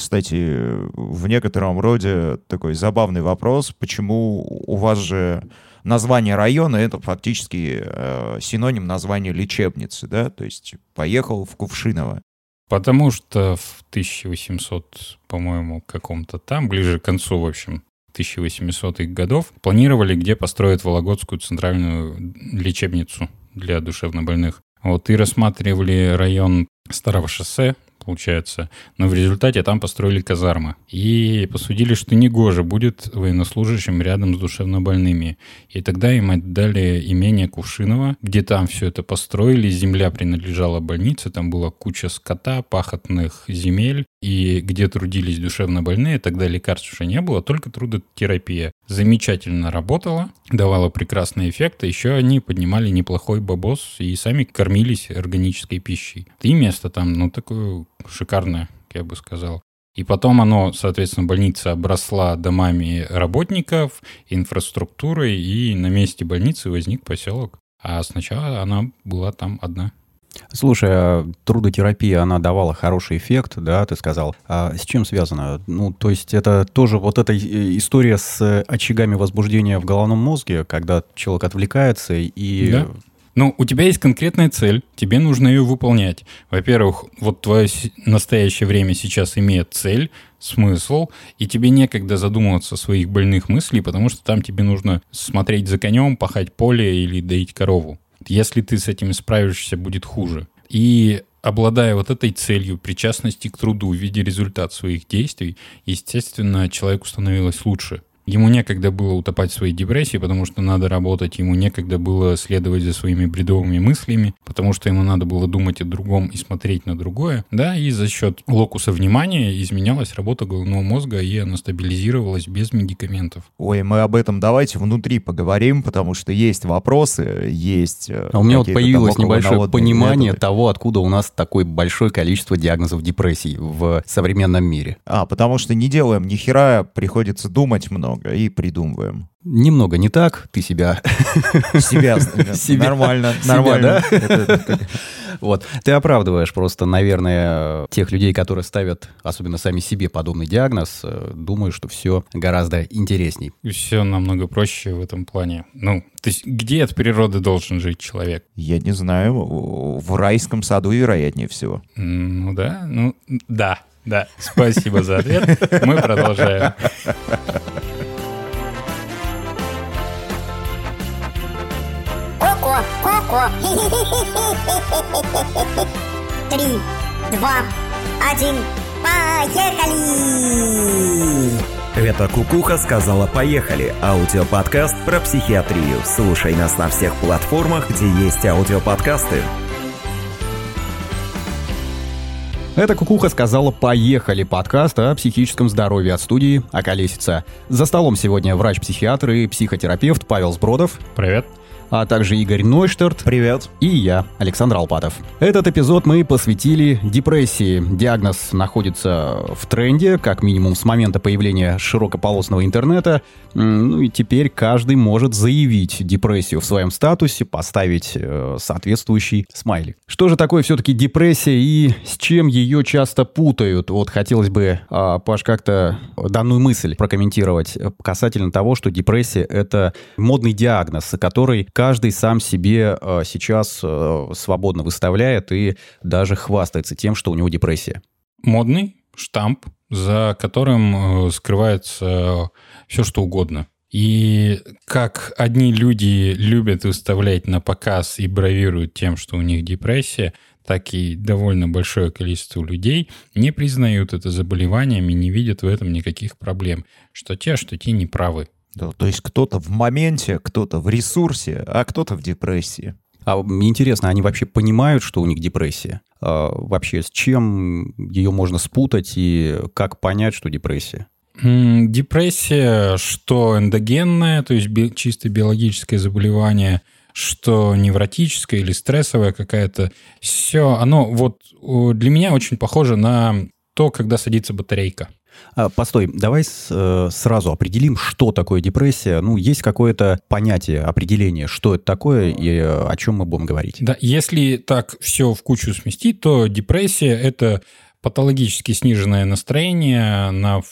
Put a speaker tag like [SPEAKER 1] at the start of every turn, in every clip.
[SPEAKER 1] кстати, в некотором роде такой забавный вопрос, почему у вас же название района это фактически э, синоним названия лечебницы, да, то есть поехал в Кувшиново.
[SPEAKER 2] Потому что в 1800, по-моему, каком-то там, ближе к концу, в общем, 1800-х годов, планировали, где построить Вологодскую центральную лечебницу для душевнобольных. Вот и рассматривали район Старого шоссе, получается. Но в результате там построили казармы. И посудили, что негоже будет военнослужащим рядом с душевнобольными. И тогда им отдали имение Кувшинова, где там все это построили. Земля принадлежала больнице, там была куча скота, пахотных земель. И где трудились душевнобольные, тогда лекарств уже не было, только трудотерапия. Замечательно работала, давала прекрасный эффект, а еще они поднимали неплохой бабос и сами кормились органической пищей. И место там, ну, такое шикарное, я бы сказал. И потом оно, соответственно, больница обросла домами работников, инфраструктурой, и на месте больницы возник поселок. А сначала она была там одна.
[SPEAKER 3] Слушай, а трудотерапия, она давала хороший эффект, да, ты сказал. А с чем связано? Ну, то есть это тоже вот эта история с очагами возбуждения в головном мозге, когда человек отвлекается и
[SPEAKER 2] да. Ну, у тебя есть конкретная цель, тебе нужно ее выполнять. Во-первых, вот твое настоящее время сейчас имеет цель, смысл, и тебе некогда задумываться о своих больных мыслей, потому что там тебе нужно смотреть за конем, пахать поле или доить корову. Если ты с этим справишься, будет хуже. И обладая вот этой целью причастности к труду в виде результата своих действий, естественно, человеку становилось лучше. Ему некогда было утопать в своей депрессии, потому что надо работать, ему некогда было следовать за своими бредовыми мыслями, потому что ему надо было думать о другом и смотреть на другое, да, и за счет локуса внимания изменялась работа головного мозга, и она стабилизировалась без медикаментов.
[SPEAKER 1] Ой, мы об этом давайте внутри поговорим, потому что есть вопросы, есть...
[SPEAKER 3] Э, а у меня вот появилось небольшое понимание методы. того, откуда у нас такое большое количество диагнозов депрессии в современном мире.
[SPEAKER 1] А, потому что не делаем ни хера, приходится думать много много и придумываем.
[SPEAKER 3] Немного не так, ты себя...
[SPEAKER 1] Себя, себя. нормально, нормально. Себя,
[SPEAKER 3] да? Вот, ты оправдываешь просто, наверное, тех людей, которые ставят, особенно сами себе, подобный диагноз, э, думаю, что все гораздо интересней.
[SPEAKER 2] Все намного проще в этом плане. Ну, то есть где от природы должен жить человек?
[SPEAKER 1] Я не знаю, в райском саду, вероятнее всего.
[SPEAKER 2] Ну да, ну да, да. Спасибо за ответ. Мы продолжаем.
[SPEAKER 4] Коко. Три, два, один, поехали!
[SPEAKER 5] Это Кукуха сказала «Поехали» – аудиоподкаст про психиатрию. Слушай нас на всех платформах, где есть аудиоподкасты.
[SPEAKER 3] Это Кукуха сказала «Поехали» подкаст о психическом здоровье от студии «Околесица». За столом сегодня врач-психиатр и психотерапевт Павел Сбродов.
[SPEAKER 2] Привет
[SPEAKER 3] а также Игорь Нойштарт.
[SPEAKER 1] Привет.
[SPEAKER 3] И я, Александр Алпатов. Этот эпизод мы посвятили депрессии. Диагноз находится в тренде, как минимум с момента появления широкополосного интернета. Ну и теперь каждый может заявить депрессию в своем статусе, поставить э, соответствующий смайлик. Что же такое все-таки депрессия и с чем ее часто путают? Вот хотелось бы, э, Паш, как-то данную мысль прокомментировать касательно того, что депрессия — это модный диагноз, который каждый сам себе э, сейчас э, свободно выставляет и даже хвастается тем, что у него депрессия.
[SPEAKER 2] Модный штамп, за которым э, скрывается все, что угодно. И как одни люди любят выставлять на показ и бравируют тем, что у них депрессия, так и довольно большое количество людей не признают это заболеванием и не видят в этом никаких проблем. Что те, что те не правы.
[SPEAKER 1] Да, то есть кто-то в моменте, кто-то в ресурсе, а кто-то в депрессии.
[SPEAKER 3] А мне интересно, они вообще понимают, что у них депрессия? А вообще с чем ее можно спутать и как понять, что депрессия?
[SPEAKER 2] Депрессия, что эндогенная, то есть би- чисто биологическое заболевание, что невротическое или стрессовое какая-то, все, оно вот для меня очень похоже на то, когда садится батарейка.
[SPEAKER 3] А, постой, давай с, э, сразу определим, что такое депрессия. Ну, есть какое-то понятие, определение, что это такое и о чем мы будем говорить.
[SPEAKER 2] Да, если так все в кучу сместить, то депрессия – это патологически сниженное настроение на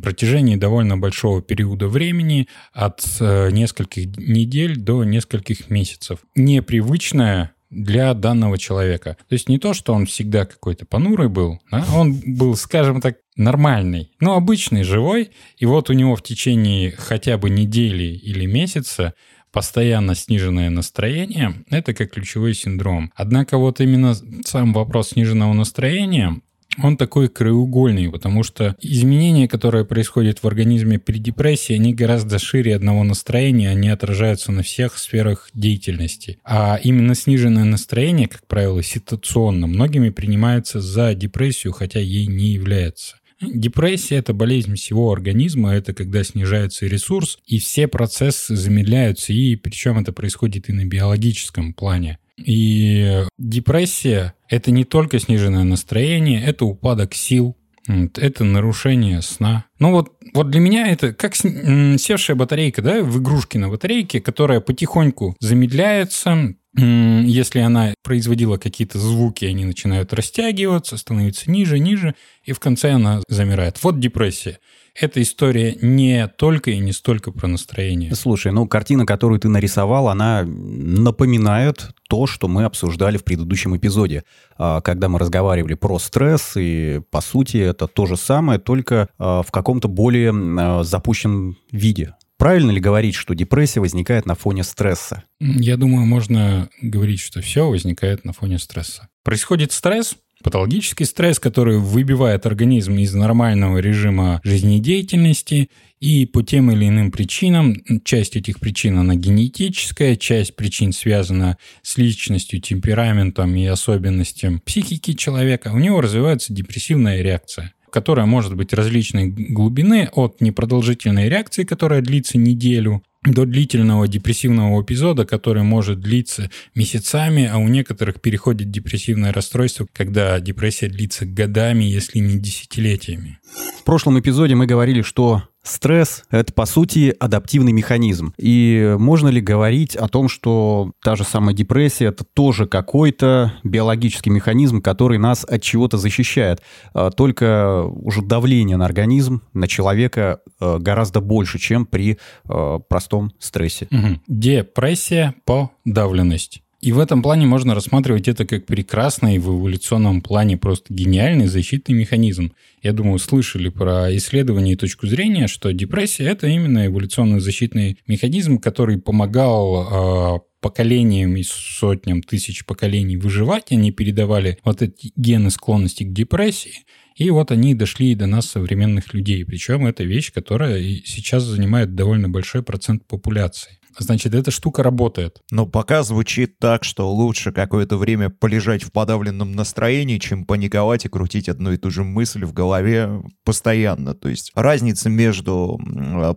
[SPEAKER 2] протяжении довольно большого периода времени, от э, нескольких недель до нескольких месяцев. Непривычное для данного человека. То есть не то, что он всегда какой-то понурый был, да? он был, скажем так, нормальный, но обычный, живой, и вот у него в течение хотя бы недели или месяца постоянно сниженное настроение, это как ключевой синдром. Однако вот именно сам вопрос сниженного настроения, он такой краеугольный, потому что изменения, которые происходят в организме при депрессии, они гораздо шире одного настроения, они отражаются на всех сферах деятельности. А именно сниженное настроение, как правило, ситуационно, многими принимается за депрессию, хотя ей не является. Депрессия – это болезнь всего организма, это когда снижается ресурс, и все процессы замедляются, и причем это происходит и на биологическом плане. И депрессия – это не только сниженное настроение, это упадок сил, это нарушение сна. Ну вот, вот для меня это как севшая батарейка, да, в игрушке на батарейке, которая потихоньку замедляется, если она производила какие-то звуки, они начинают растягиваться, становиться ниже, ниже, и в конце она замирает. Вот депрессия. Эта история не только и не столько про настроение.
[SPEAKER 3] Слушай, ну картина, которую ты нарисовал, она напоминает то, что мы обсуждали в предыдущем эпизоде, а, когда мы разговаривали про стресс, и по сути это то же самое, только а, в каком-то более а, запущенном виде. Правильно ли говорить, что депрессия возникает на фоне стресса?
[SPEAKER 2] Я думаю, можно говорить, что все возникает на фоне стресса. Происходит стресс, патологический стресс, который выбивает организм из нормального режима жизнедеятельности, и по тем или иным причинам, часть этих причин она генетическая, часть причин связана с личностью, темпераментом и особенностями психики человека, у него развивается депрессивная реакция которая может быть различной глубины, от непродолжительной реакции, которая длится неделю, до длительного депрессивного эпизода, который может длиться месяцами, а у некоторых переходит депрессивное расстройство, когда депрессия длится годами, если не десятилетиями.
[SPEAKER 3] В прошлом эпизоде мы говорили, что Стресс – это, по сути, адаптивный механизм. И можно ли говорить о том, что та же самая депрессия – это тоже какой-то биологический механизм, который нас от чего-то защищает? А, только уже давление на организм, на человека а, гораздо больше, чем при а, простом стрессе.
[SPEAKER 2] Угу. Депрессия – подавленность. И в этом плане можно рассматривать это как прекрасный в эволюционном плане просто гениальный защитный механизм. Я думаю, слышали про исследование и точку зрения, что депрессия – это именно эволюционный защитный механизм, который помогал э, поколениям и сотням тысяч поколений выживать. Они передавали вот эти гены склонности к депрессии. И вот они дошли до нас, современных людей. Причем это вещь, которая сейчас занимает довольно большой процент популяции. Значит, эта штука работает.
[SPEAKER 1] Но пока звучит так, что лучше какое-то время полежать в подавленном настроении, чем паниковать и крутить одну и ту же мысль в голове постоянно. То есть разница между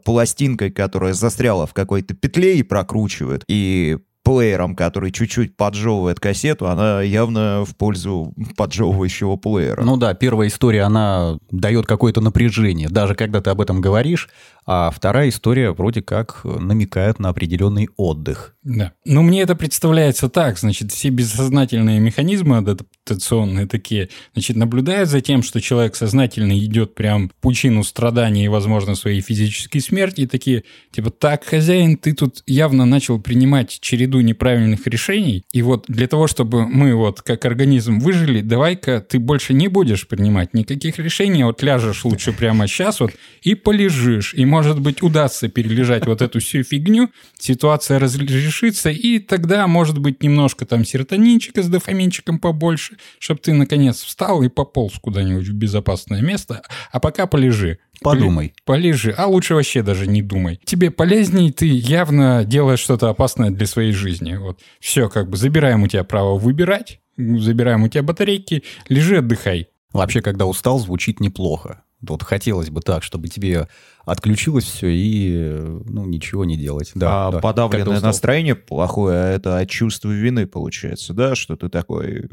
[SPEAKER 1] пластинкой, которая застряла в какой-то петле и прокручивает, и плеером, который чуть-чуть поджевывает кассету, она явно в пользу поджевывающего плеера.
[SPEAKER 3] Ну да, первая история, она дает какое-то напряжение, даже когда ты об этом говоришь, а вторая история вроде как намекает на определенный отдых.
[SPEAKER 2] Да. Но мне это представляется так, значит, все бессознательные механизмы адаптационные такие, значит, наблюдают за тем, что человек сознательно идет прям в пучину страданий и, возможно, своей физической смерти, и такие, типа, так, хозяин, ты тут явно начал принимать череду неправильных решений, и вот для того, чтобы мы вот как организм выжили, давай-ка ты больше не будешь принимать никаких решений, вот ляжешь лучше прямо сейчас вот и полежишь, и может быть, удастся перележать вот эту всю фигню, ситуация разрешится, и тогда, может быть, немножко там серотонинчика с дофаминчиком побольше, чтобы ты, наконец, встал и пополз куда-нибудь в безопасное место, а пока полежи.
[SPEAKER 3] Подумай.
[SPEAKER 2] Полежи, а лучше вообще даже не думай. Тебе полезней, ты явно делаешь что-то опасное для своей жизни. Вот. Все, как бы забираем у тебя право выбирать, забираем у тебя батарейки, лежи, отдыхай.
[SPEAKER 3] Вообще, когда устал, звучит неплохо. Вот хотелось бы так, чтобы тебе отключилось все и ну, ничего не делать.
[SPEAKER 1] Да, а да, подавленное настроение плохое, а это от чувства вины получается, да, что ты такой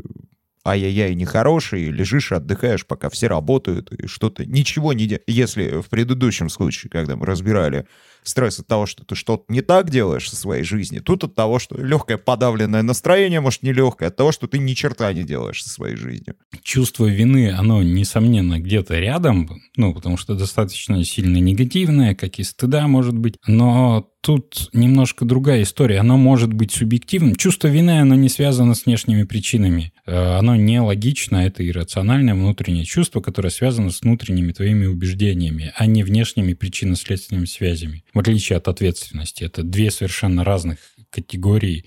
[SPEAKER 1] ай-яй-яй, нехороший, лежишь, отдыхаешь, пока все работают, и что-то, ничего не делаешь. Если в предыдущем случае, когда мы разбирали стресс от того, что ты что-то не так делаешь со своей жизнью, тут от того, что легкое подавленное настроение, может, не легкое, от того, что ты ни черта не делаешь со своей жизнью.
[SPEAKER 2] Чувство вины, оно, несомненно, где-то рядом, ну, потому что достаточно сильно негативное, как и стыда, может быть, но тут немножко другая история. Оно может быть субъективным. Чувство вины, оно не связано с внешними причинами. Э, оно не логично, это иррациональное внутреннее чувство, которое связано с внутренними твоими убеждениями, а не внешними причинно-следственными связями в отличие от ответственности. Это две совершенно разных категории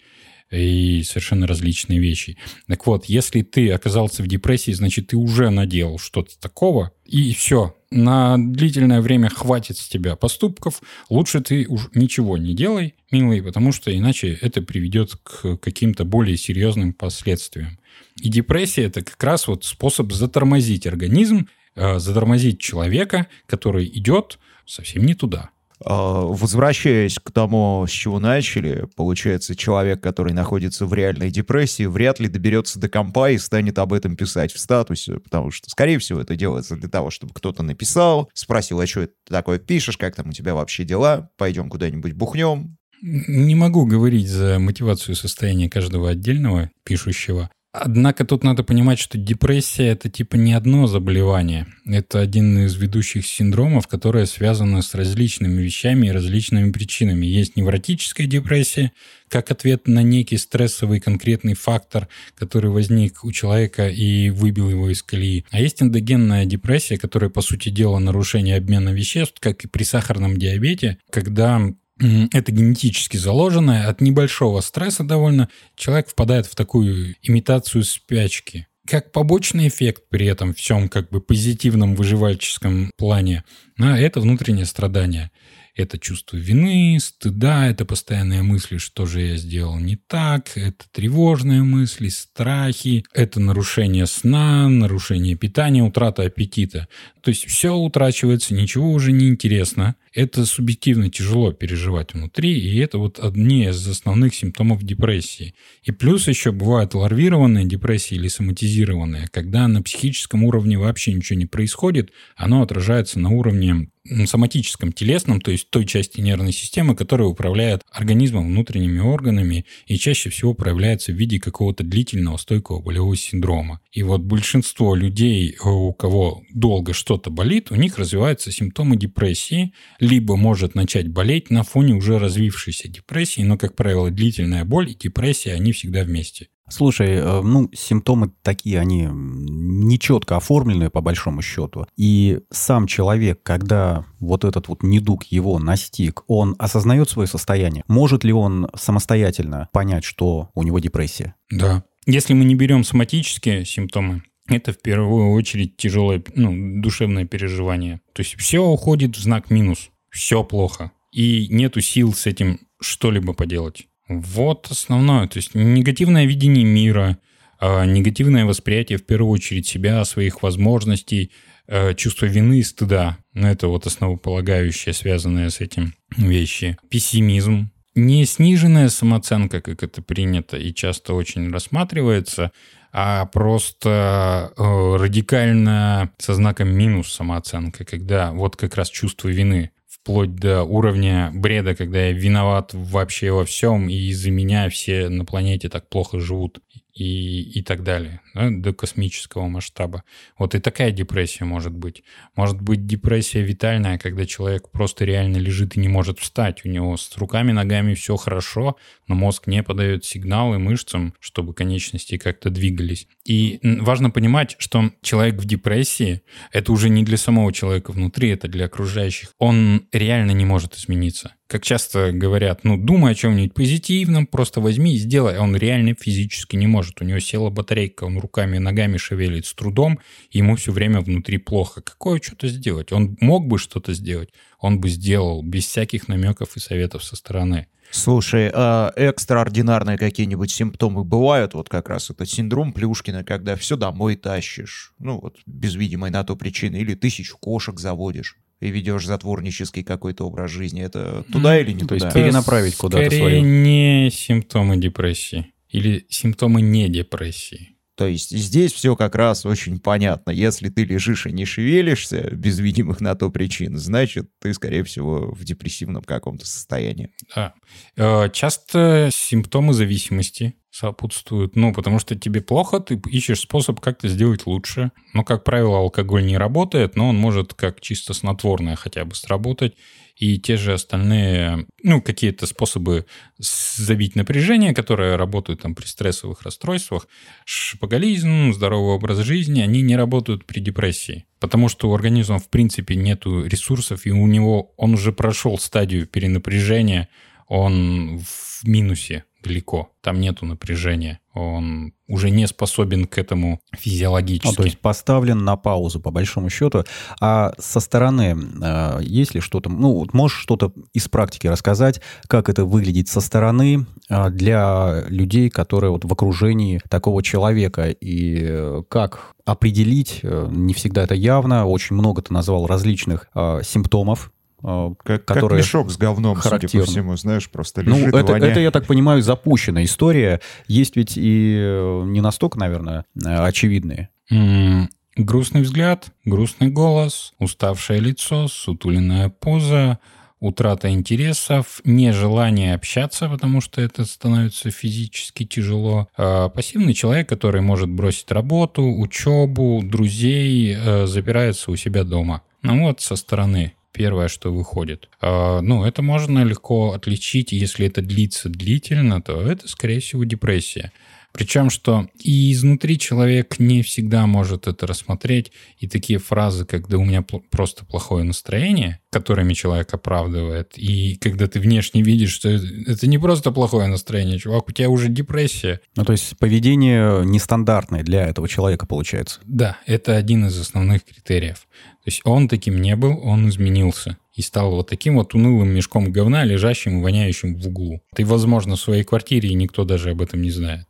[SPEAKER 2] и совершенно различные вещи. Так вот, если ты оказался в депрессии, значит, ты уже наделал что-то такого, и все, на длительное время хватит с тебя поступков, лучше ты уж ничего не делай, милый, потому что иначе это приведет к каким-то более серьезным последствиям. И депрессия – это как раз вот способ затормозить организм, э, затормозить человека, который идет совсем не туда.
[SPEAKER 1] А, возвращаясь к тому, с чего начали, получается, человек, который находится в реальной депрессии, вряд ли доберется до компа и станет об этом писать в статусе, потому что, скорее всего, это делается для того, чтобы кто-то написал, спросил, а что ты такое пишешь, как там у тебя вообще дела, пойдем куда-нибудь бухнем.
[SPEAKER 2] Не могу говорить за мотивацию состояния каждого отдельного пишущего, Однако тут надо понимать, что депрессия это типа не одно заболевание. Это один из ведущих синдромов, которые связаны с различными вещами и различными причинами. Есть невротическая депрессия, как ответ на некий стрессовый конкретный фактор, который возник у человека и выбил его из колеи. А есть эндогенная депрессия, которая, по сути дела, нарушение обмена веществ, как и при сахарном диабете, когда это генетически заложенное, от небольшого стресса довольно человек впадает в такую имитацию спячки. Как побочный эффект при этом всем как бы позитивном выживальческом плане, а это внутреннее страдание. Это чувство вины, стыда, это постоянные мысли, что же я сделал не так, это тревожные мысли, страхи, это нарушение сна, нарушение питания, утрата аппетита. То есть все утрачивается, ничего уже не интересно. Это субъективно тяжело переживать внутри, и это вот одни из основных симптомов депрессии. И плюс еще бывают ларвированные депрессии или соматизированные, когда на психическом уровне вообще ничего не происходит, оно отражается на уровне соматическом, телесном, то есть той части нервной системы, которая управляет организмом, внутренними органами и чаще всего проявляется в виде какого-то длительного стойкого болевого синдрома. И вот большинство людей, у кого долго что-то болит, у них развиваются симптомы депрессии, либо может начать болеть на фоне уже развившейся депрессии, но, как правило, длительная боль и депрессия, они всегда вместе.
[SPEAKER 3] Слушай, э, ну, симптомы такие, они нечетко оформленные по большому счету. И сам человек, когда вот этот вот недуг его настиг, он осознает свое состояние? Может ли он самостоятельно понять, что у него депрессия?
[SPEAKER 2] Да. Если мы не берем соматические симптомы, это в первую очередь тяжелое ну, душевное переживание. То есть все уходит в знак минус, все плохо. И нету сил с этим что-либо поделать. Вот основное. То есть негативное видение мира, а, негативное восприятие в первую очередь себя, своих возможностей, а, чувство вины и стыда. Ну, это вот основополагающее, связанное с этим вещи. Пессимизм. Не сниженная самооценка, как это принято и часто очень рассматривается, а просто э, радикально со знаком минус самооценка, когда вот как раз чувство вины вплоть до уровня бреда, когда я виноват вообще во всем, и из-за меня все на планете так плохо живут и, и так далее, да, до космического масштаба. Вот и такая депрессия может быть. Может быть депрессия витальная, когда человек просто реально лежит и не может встать. У него с руками, ногами все хорошо, но мозг не подает сигналы мышцам, чтобы конечности как-то двигались. И важно понимать, что человек в депрессии — это уже не для самого человека внутри, это для окружающих. Он реально не может измениться как часто говорят, ну, думай о чем-нибудь позитивном, просто возьми и сделай. Он реально физически не может. У него села батарейка, он руками и ногами шевелит с трудом, и ему все время внутри плохо. Какое что-то сделать? Он мог бы что-то сделать, он бы сделал без всяких намеков и советов со стороны.
[SPEAKER 1] Слушай, а экстраординарные какие-нибудь симптомы бывают? Вот как раз этот синдром Плюшкина, когда все домой тащишь, ну вот без видимой на то причины, или тысячу кошек заводишь и ведешь затворнический какой-то образ жизни. Это туда или не
[SPEAKER 3] То
[SPEAKER 1] туда?
[SPEAKER 3] есть перенаправить куда-то
[SPEAKER 2] Скорее
[SPEAKER 3] свою...
[SPEAKER 2] не симптомы депрессии или симптомы не депрессии.
[SPEAKER 1] То есть здесь все как раз очень понятно. Если ты лежишь и не шевелишься без видимых на то причин, значит, ты, скорее всего, в депрессивном каком-то состоянии.
[SPEAKER 2] Да. Э, Часто симптомы зависимости сопутствуют. Ну, потому что тебе плохо, ты ищешь способ как-то сделать лучше. Но, как правило, алкоголь не работает, но он может как чисто снотворное хотя бы сработать. И те же остальные, ну, какие-то способы забить напряжение, которые работают там при стрессовых расстройствах, шопоголизм, здоровый образ жизни, они не работают при депрессии. Потому что у организма, в принципе, нету ресурсов, и у него он уже прошел стадию перенапряжения, он в минусе далеко, там нету напряжения, он уже не способен к этому физиологически.
[SPEAKER 3] Ну, то есть поставлен на паузу, по большому счету. А со стороны, э, есть ли что-то, ну, можешь что-то из практики рассказать, как это выглядит со стороны э, для людей, которые вот в окружении такого человека, и э, как определить, э, не всегда это явно, очень много ты назвал различных э, симптомов,
[SPEAKER 1] Как, как
[SPEAKER 3] которые
[SPEAKER 1] мешок с говном, судя
[SPEAKER 3] характерны.
[SPEAKER 1] по всему, знаешь, просто
[SPEAKER 3] Ну,
[SPEAKER 1] лежит,
[SPEAKER 3] это,
[SPEAKER 1] воняет.
[SPEAKER 3] это, я так понимаю, запущенная история. Есть ведь и э, не настолько, наверное, э, очевидные.
[SPEAKER 2] М, Грустный взгляд, грустный голос, уставшее лицо, сутуленная поза, утрата интересов, нежелание общаться, потому что это становится физически тяжело. А Пассивный человек, который может бросить работу, учебу, друзей, э, запирается у себя дома. Ну вот со стороны первое, что выходит. А, Ну, это можно легко отличить, если это длится длительно, то это, скорее всего, депрессия. Причем, что и изнутри человек не всегда может это рассмотреть, и такие фразы, когда у меня просто плохое настроение, которыми человек оправдывает, и когда ты внешне видишь, что это это не просто плохое настроение, чувак, у тебя уже депрессия.
[SPEAKER 3] Ну, то есть поведение нестандартное для этого человека получается.
[SPEAKER 2] Да, это один из основных критериев. То есть он таким не был, он изменился и стал вот таким вот унылым мешком говна, лежащим и воняющим в углу. Ты, возможно, в своей квартире, и никто даже об этом не знает.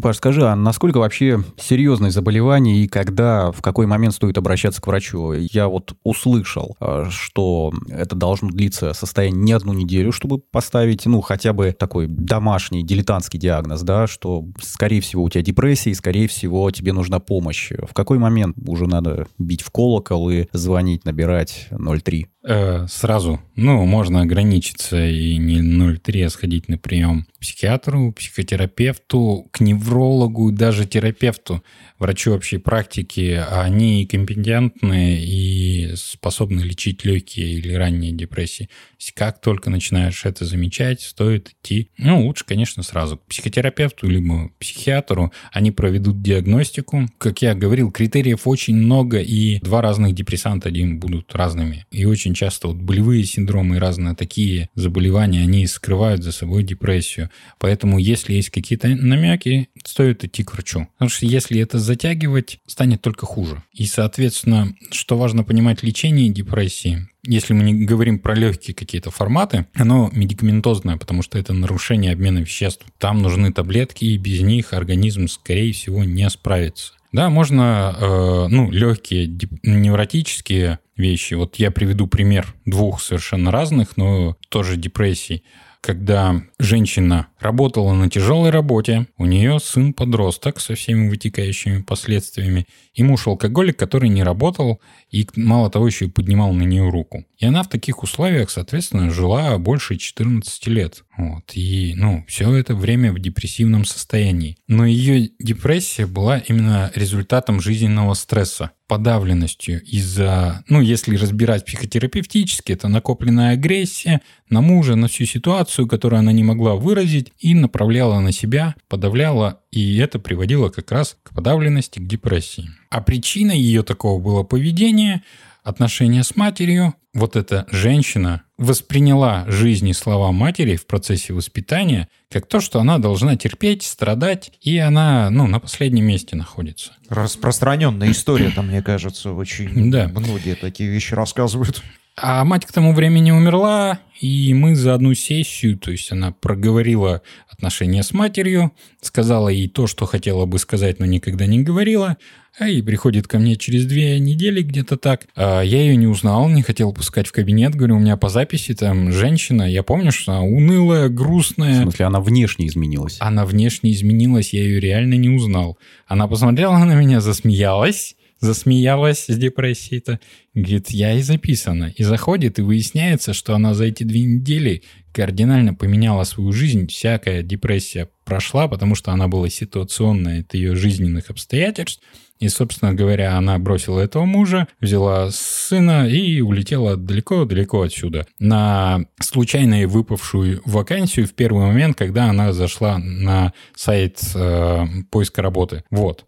[SPEAKER 3] Паш, скажи, а насколько вообще серьезное заболевание и когда, в какой момент стоит обращаться к врачу? Я вот услышал, э, что это должно длиться состояние не одну неделю, чтобы поставить, ну, хотя бы такой домашний дилетантский диагноз, да, что, скорее всего, у тебя депрессия, и, скорее всего, тебе нужна помощь. В какой момент уже надо бить в колокол и звонить, набирать 03?
[SPEAKER 2] Э, сразу, ну, можно ограничиться и не 0,3, а сходить на прием к психиатру, психотерапевту, к неврологу, даже терапевту, врачу общей практики. Они компетентны и способны лечить легкие или ранние депрессии. Как только начинаешь это замечать, стоит идти, ну, лучше, конечно, сразу к психотерапевту либо психиатру. Они проведут диагностику. Как я говорил, критериев очень много, и два разных депрессанта один будут разными. И очень часто вот болевые синдромы и разные такие заболевания, они скрывают за собой депрессию. Поэтому, если есть какие-то намеки, стоит идти к врачу. Потому что если это затягивать, станет только хуже. И, соответственно, что важно понимать, лечение депрессии, если мы не говорим про легкие какие-то форматы, оно медикаментозное, потому что это нарушение обмена веществ. Там нужны таблетки, и без них организм, скорее всего, не справится. Да, можно, э, ну, легкие невротические вещи. Вот я приведу пример двух совершенно разных, но тоже депрессий. Когда женщина работала на тяжелой работе, у нее сын подросток со всеми вытекающими последствиями, и муж алкоголик, который не работал и, мало того, еще и поднимал на нее руку. И она в таких условиях, соответственно, жила больше 14 лет. Вот. И, ну, все это время в депрессивном состоянии. Но ее депрессия была именно результатом жизненного стресса подавленностью из-за, ну, если разбирать психотерапевтически, это накопленная агрессия на мужа, на всю ситуацию, которую она не могла выразить, и направляла на себя, подавляла, и это приводило как раз к подавленности, к депрессии. А причиной ее такого было поведение, отношения с матерью. Вот эта женщина восприняла жизнь и слова матери в процессе воспитания как то, что она должна терпеть, страдать, и она, ну, на последнем месте находится.
[SPEAKER 1] Распространенная история, там, мне кажется, очень
[SPEAKER 2] Да.
[SPEAKER 1] многие такие вещи рассказывают.
[SPEAKER 2] А мать к тому времени умерла, и мы за одну сессию, то есть она проговорила отношения с матерью, сказала ей то, что хотела бы сказать, но никогда не говорила, а и приходит ко мне через две недели где-то так. А я ее не узнал, не хотел пускать в кабинет, говорю, у меня по записи там женщина, я помню, что она унылая, грустная.
[SPEAKER 3] В смысле, она внешне изменилась?
[SPEAKER 2] Она внешне изменилась, я ее реально не узнал. Она посмотрела на меня, засмеялась, засмеялась с депрессией-то. Говорит, я и записана. И заходит, и выясняется, что она за эти две недели кардинально поменяла свою жизнь. Всякая депрессия прошла, потому что она была ситуационная от ее жизненных обстоятельств. И, собственно говоря, она бросила этого мужа, взяла сына и улетела далеко-далеко отсюда. На случайно выпавшую вакансию в первый момент, когда она зашла на сайт э, поиска работы. Вот.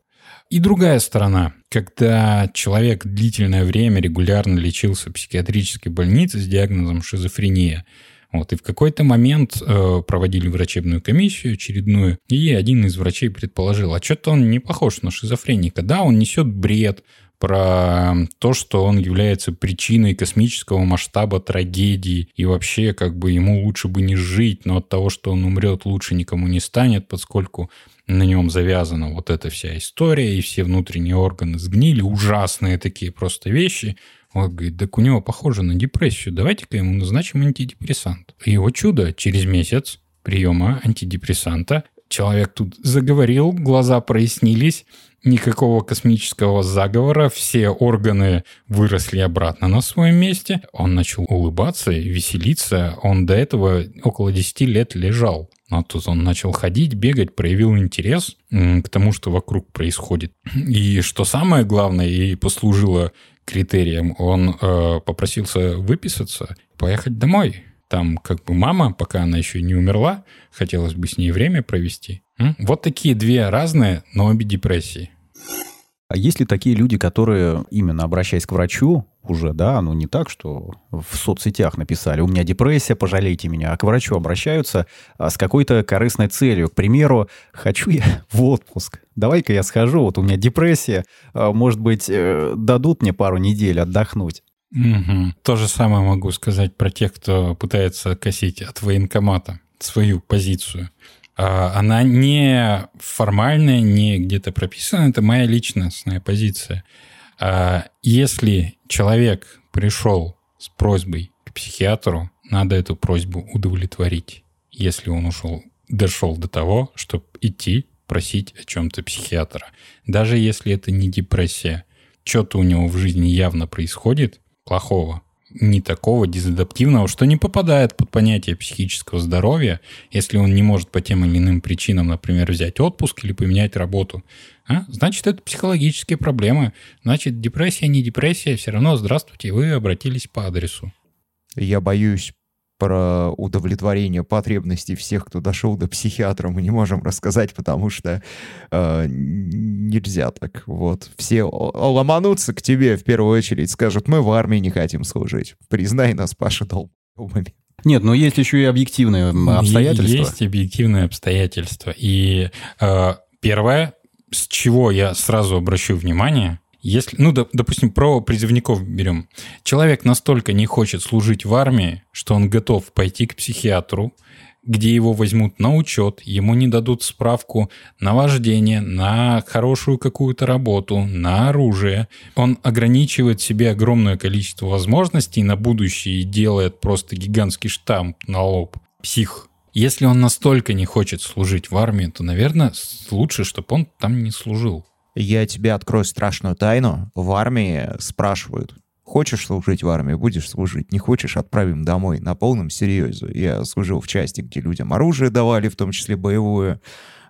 [SPEAKER 2] И другая сторона, когда человек длительное время регулярно лечился в психиатрической больнице с диагнозом шизофрения, вот, и в какой-то момент э, проводили врачебную комиссию очередную, и один из врачей предположил, а что-то он не похож на шизофреника. Да, он несет бред про то, что он является причиной космического масштаба трагедии, и вообще как бы ему лучше бы не жить, но от того, что он умрет, лучше никому не станет, поскольку на нем завязана вот эта вся история, и все внутренние органы сгнили, ужасные такие просто вещи. Он говорит, так у него похоже на депрессию, давайте-ка ему назначим антидепрессант. И его чудо, через месяц приема антидепрессанта человек тут заговорил, глаза прояснились, никакого космического заговора, все органы выросли обратно на своем месте. Он начал улыбаться веселиться. Он до этого около 10 лет лежал. А тут он начал ходить, бегать, проявил интерес к тому, что вокруг происходит. И что самое главное, и послужило критерием, он э, попросился выписаться, поехать домой. Там как бы мама, пока она еще не умерла, хотелось бы с ней время провести. Вот такие две разные, но обе депрессии.
[SPEAKER 3] А есть ли такие люди, которые, именно обращаясь к врачу, уже, да, ну не так, что в соцсетях написали, у меня депрессия, пожалейте меня, а к врачу обращаются а, с какой-то корыстной целью. К примеру, хочу я в отпуск, давай-ка я схожу, вот у меня депрессия, а, может быть, э, дадут мне пару недель отдохнуть.
[SPEAKER 2] Угу. То же самое могу сказать про тех, кто пытается косить от военкомата свою позицию. А, она не формальная, не где-то прописана, это моя личностная позиция. А, если человек пришел с просьбой к психиатру, надо эту просьбу удовлетворить. Если он ушел, дошел до того, чтобы идти просить о чем-то психиатра. Даже если это не депрессия, что-то у него в жизни явно происходит плохого, не такого дезадаптивного, что не попадает под понятие психического здоровья, если он не может по тем или иным причинам, например, взять отпуск или поменять работу. А? Значит, это психологические проблемы. Значит, депрессия, не депрессия, все равно здравствуйте, вы обратились по адресу.
[SPEAKER 1] Я боюсь про удовлетворение потребностей всех, кто дошел до психиатра, мы не можем рассказать, потому что э, нельзя так. Вот. Все ломанутся к тебе в первую очередь, скажут, мы в армии не хотим служить. Признай нас, Паша, долбами.
[SPEAKER 3] Нет, но есть еще и объективные обстоятельства.
[SPEAKER 2] Есть объективные обстоятельства. И э, первое, с чего я сразу обращу внимание, если, ну, допустим, про призывников берем. Человек настолько не хочет служить в армии, что он готов пойти к психиатру, где его возьмут на учет, ему не дадут справку на вождение, на хорошую какую-то работу, на оружие. Он ограничивает себе огромное количество возможностей на будущее и делает просто гигантский штамп на лоб. Псих. Если он настолько не хочет служить в армии, то, наверное, лучше, чтобы он там не служил.
[SPEAKER 1] Я тебе открою страшную тайну. В армии спрашивают, хочешь служить в армии, будешь служить. Не хочешь, отправим домой на полном серьезе. Я служил в части, где людям оружие давали, в том числе боевое.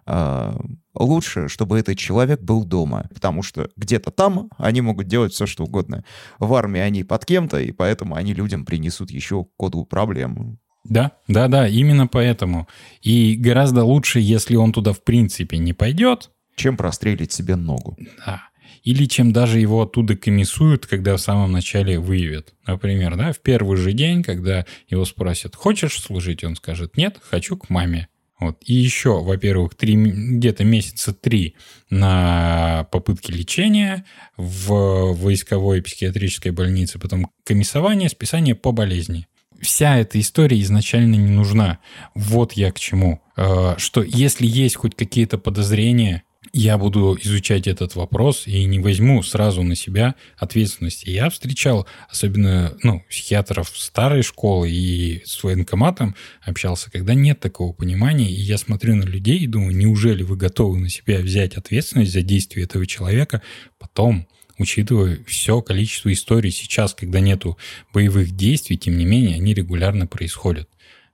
[SPEAKER 1] А, лучше, чтобы этот человек был дома, потому что где-то там они могут делать все, что угодно. В армии они под кем-то, и поэтому они людям принесут еще кодовую проблему.
[SPEAKER 2] Да, да, да, именно поэтому. И гораздо лучше, если он туда в принципе не пойдет,
[SPEAKER 1] чем прострелить себе ногу.
[SPEAKER 2] Да. Или чем даже его оттуда комиссуют, когда в самом начале выявят. Например, да, в первый же день, когда его спросят, хочешь служить, он скажет, нет, хочу к маме. Вот. И еще, во-первых, три, где-то месяца три на попытки лечения в войсковой психиатрической больнице, потом комиссование, списание по болезни. Вся эта история изначально не нужна. Вот я к чему. Э, что если есть хоть какие-то подозрения, я буду изучать этот вопрос и не возьму сразу на себя ответственность. я встречал, особенно ну, психиатров старой школы и с военкоматом общался, когда нет такого понимания, и я смотрю на людей и думаю, неужели вы готовы на себя взять ответственность за действия этого человека потом, учитывая все количество историй сейчас, когда нету боевых действий, тем не менее, они регулярно происходят.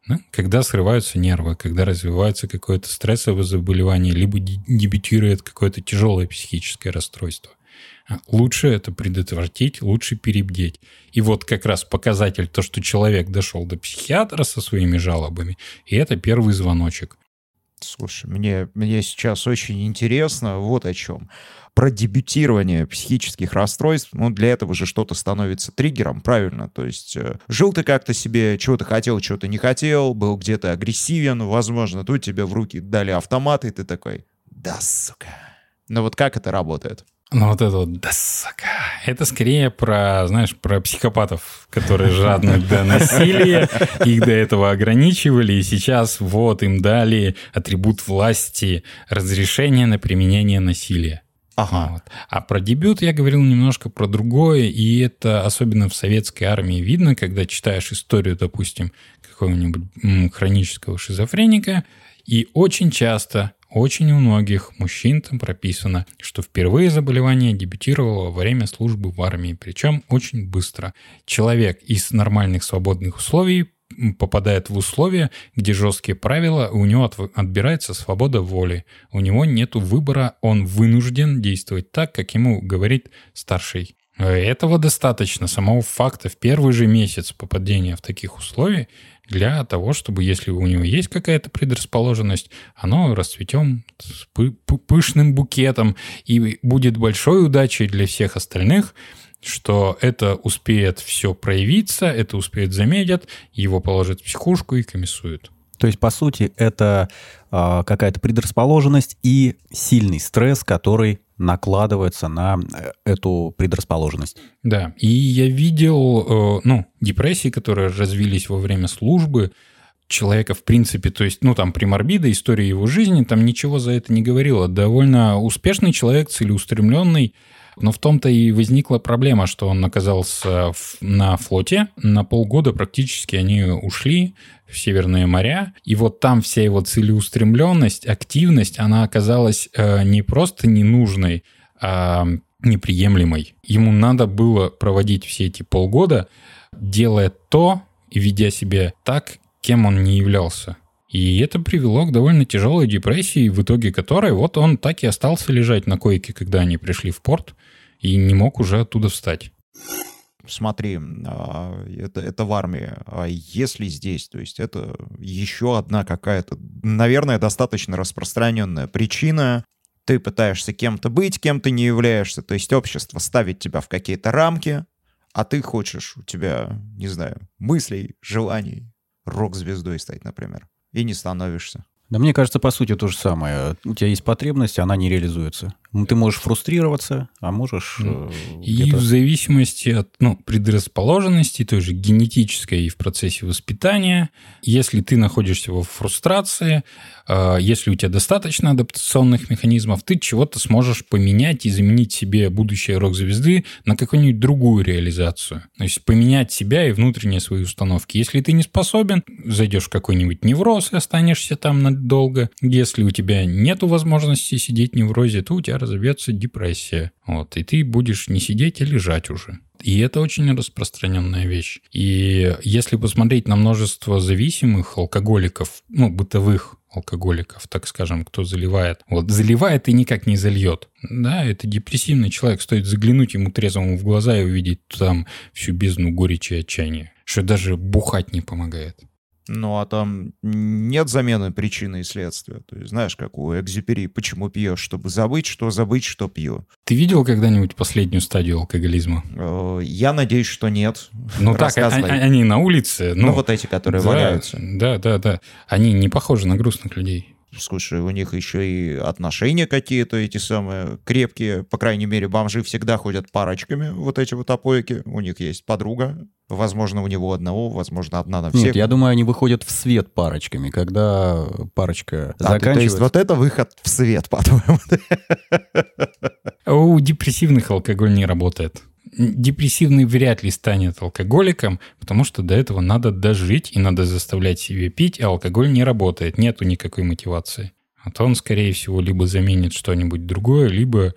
[SPEAKER 2] Да? Когда срываются нервы, когда развивается какое-то стрессовое заболевание, либо дебютирует какое-то тяжелое психическое расстройство. А лучше это предотвратить, лучше перебдеть. И вот как раз показатель то, что человек дошел до психиатра со своими жалобами, и это первый звоночек.
[SPEAKER 1] Слушай, мне, мне сейчас очень интересно вот о чем про дебютирование психических расстройств, ну, для этого же что-то становится триггером, правильно? То есть э, жил ты как-то себе, чего-то хотел, чего-то не хотел, был где-то агрессивен, возможно, тут тебе в руки дали автомат, и ты такой, да, сука. Но вот как это работает?
[SPEAKER 2] Ну вот это вот, да, сука. Это скорее про, знаешь, про психопатов, которые жадны до насилия, их до этого ограничивали, и сейчас вот им дали атрибут власти, разрешение на применение насилия.
[SPEAKER 1] Ага. Вот.
[SPEAKER 2] А про дебют я говорил немножко про другое, и это особенно в советской армии видно, когда читаешь историю, допустим, какого-нибудь хронического шизофреника, и очень часто, очень у многих мужчин там прописано, что впервые заболевание дебютировало во время службы в армии, причем очень быстро. Человек из нормальных свободных условий попадает в условия, где жесткие правила, у него от, отбирается свобода воли. У него нет выбора, он вынужден действовать так, как ему говорит старший. Этого достаточно, самого факта в первый же месяц попадения в таких условий для того, чтобы, если у него есть какая-то предрасположенность, оно расцветем пышным букетом и будет большой удачей для всех остальных – что это успеет все проявиться, это успеет заметят, его положат в психушку и комиссуют.
[SPEAKER 3] То есть, по сути, это э, какая-то предрасположенность и сильный стресс, который накладывается на э, эту предрасположенность.
[SPEAKER 2] Да, и я видел, э, ну, депрессии, которые развились во время службы, человека, в принципе, то есть, ну, там, приморбида, история его жизни, там ничего за это не говорило. Довольно успешный человек, целеустремленный, но в том-то и возникла проблема, что он оказался на флоте. На полгода практически они ушли в Северные моря. И вот там вся его целеустремленность, активность, она оказалась э, не просто ненужной, а неприемлемой. Ему надо было проводить все эти полгода, делая то и ведя себя так, кем он не являлся. И это привело к довольно тяжелой депрессии, в итоге которой вот он так и остался лежать на койке, когда они пришли в порт, и не мог уже оттуда встать.
[SPEAKER 1] Смотри, а, это, это в армии. А если здесь, то есть это еще одна какая-то, наверное, достаточно распространенная причина. Ты пытаешься кем-то быть, кем ты не являешься. То есть общество ставит тебя в какие-то рамки, а ты хочешь, у тебя, не знаю, мыслей, желаний рок-звездой стать, например и не становишься.
[SPEAKER 3] Да мне кажется, по сути, то же самое. У тебя есть потребность, она не реализуется. Ну, ты можешь фрустрироваться, а можешь... Э,
[SPEAKER 2] и в зависимости от ну, предрасположенности, той же генетической и в процессе воспитания, если ты находишься во фрустрации, э, если у тебя достаточно адаптационных механизмов, ты чего-то сможешь поменять и заменить себе будущее рок-звезды на какую-нибудь другую реализацию. То есть поменять себя и внутренние свои установки. Если ты не способен, зайдешь в какой-нибудь невроз и останешься там надолго. Если у тебя нет возможности сидеть в неврозе, то у тебя разовьется депрессия. Вот, и ты будешь не сидеть, а лежать уже. И это очень распространенная вещь. И если посмотреть на множество зависимых алкоголиков, ну, бытовых алкоголиков, так скажем, кто заливает. Вот заливает и никак не зальет. Да, это депрессивный человек. Стоит заглянуть ему трезвому в глаза и увидеть там всю бездну горечи и отчаяния. Что даже бухать не помогает.
[SPEAKER 1] Ну, а там нет замены причины и следствия. То есть, знаешь, как у Экзюпери, почему пьешь, чтобы забыть, что забыть, что пью.
[SPEAKER 2] Ты видел когда-нибудь последнюю стадию алкоголизма?
[SPEAKER 1] Э, Я надеюсь, что нет.
[SPEAKER 2] Ну так, а- а- они на улице.
[SPEAKER 1] Ну,
[SPEAKER 2] Ну,
[SPEAKER 1] вот эти, которые
[SPEAKER 2] да,
[SPEAKER 1] валяются.
[SPEAKER 2] Да, да, да. Они не похожи на грустных людей.
[SPEAKER 1] Слушай, у них еще и отношения какие-то эти самые крепкие. По крайней мере, бомжи всегда ходят парочками, вот эти вот опойки. У них есть подруга. Возможно, у него одного, возможно, одна на всех.
[SPEAKER 3] Нет, я думаю, они выходят в свет парочками, когда парочка
[SPEAKER 1] А, ты- то есть
[SPEAKER 3] заканчивается.
[SPEAKER 1] вот это выход в свет, по-твоему?
[SPEAKER 2] А У депрессивных алкоголь не работает. Депрессивный вряд ли станет алкоголиком, потому что до этого надо дожить и надо заставлять себя пить, а алкоголь не работает, нету никакой мотивации. А то он, скорее всего, либо заменит что-нибудь другое, либо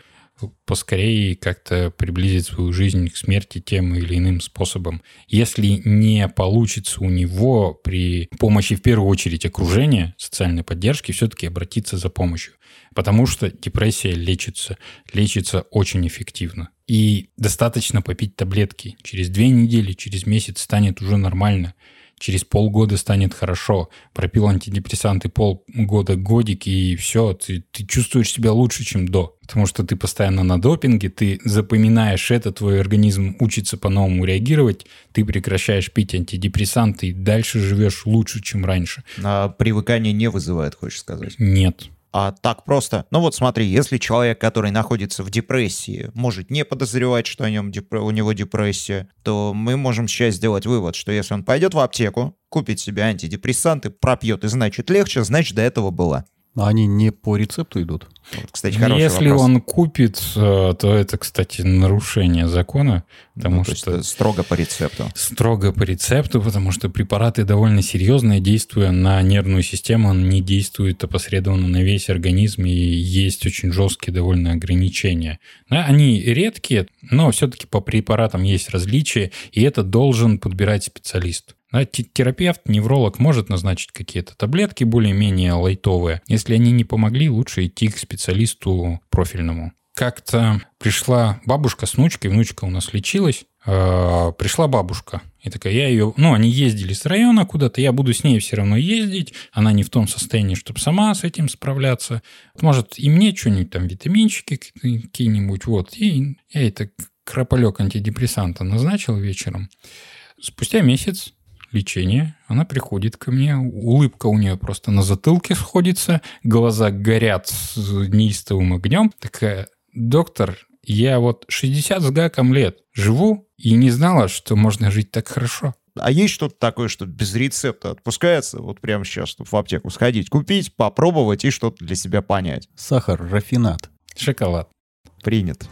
[SPEAKER 2] поскорее как-то приблизит свою жизнь к смерти тем или иным способом. Если не получится у него при помощи, в первую очередь, окружения, социальной поддержки, все-таки обратиться за помощью. Потому что депрессия лечится, лечится очень эффективно. И достаточно попить таблетки. Через две недели, через месяц станет уже нормально. Через полгода станет хорошо. Пропил антидепрессанты полгода, годик, и все, ты, ты чувствуешь себя лучше, чем до. Потому что ты постоянно на допинге, ты запоминаешь это, твой организм учится по-новому реагировать, ты прекращаешь пить антидепрессанты и дальше живешь лучше, чем раньше.
[SPEAKER 1] А привыкание не вызывает, хочешь сказать?
[SPEAKER 2] Нет.
[SPEAKER 1] А так просто. Ну вот смотри, если человек, который находится в депрессии, может не подозревать, что о нем депр- у него депрессия, то мы можем сейчас сделать вывод, что если он пойдет в аптеку, купит себе антидепрессанты, пропьет, и значит легче, значит до этого было.
[SPEAKER 3] А Они не по рецепту идут.
[SPEAKER 1] Кстати, хороший
[SPEAKER 2] Если
[SPEAKER 1] вопрос.
[SPEAKER 2] он купит, э, то это, кстати, нарушение закона, потому
[SPEAKER 1] Ну,
[SPEAKER 2] что
[SPEAKER 1] строго по рецепту.
[SPEAKER 2] строго по рецепту, потому что препараты довольно серьезные, действуя на нервную систему, он не действует опосредованно на весь организм, и есть очень жесткие довольно ограничения. Да, они редкие, но все-таки по препаратам есть различия, и это должен подбирать специалист. Те- терапевт, невролог может назначить какие-то таблетки более-менее лайтовые. Если они не помогли, лучше идти к специалисту профильному. Как-то пришла бабушка с внучкой, внучка у нас лечилась, э, пришла бабушка. И такая, я ее... Ну, они ездили с района куда-то, я буду с ней все равно ездить. Она не в том состоянии, чтобы сама с этим справляться. Может, и мне что-нибудь там, витаминчики какие-нибудь. Вот. И я ей так крополек антидепрессанта назначил вечером. Спустя месяц лечения она приходит ко мне, улыбка у нее просто на затылке сходится, глаза горят с неистовым огнем. Такая, доктор, я вот 60 с гаком лет живу и не знала, что можно жить так хорошо.
[SPEAKER 1] А есть что-то такое, что без рецепта отпускается вот прямо сейчас, чтобы в аптеку сходить, купить, попробовать и что-то для себя понять?
[SPEAKER 3] Сахар, рафинат.
[SPEAKER 2] Шоколад.
[SPEAKER 1] Принят.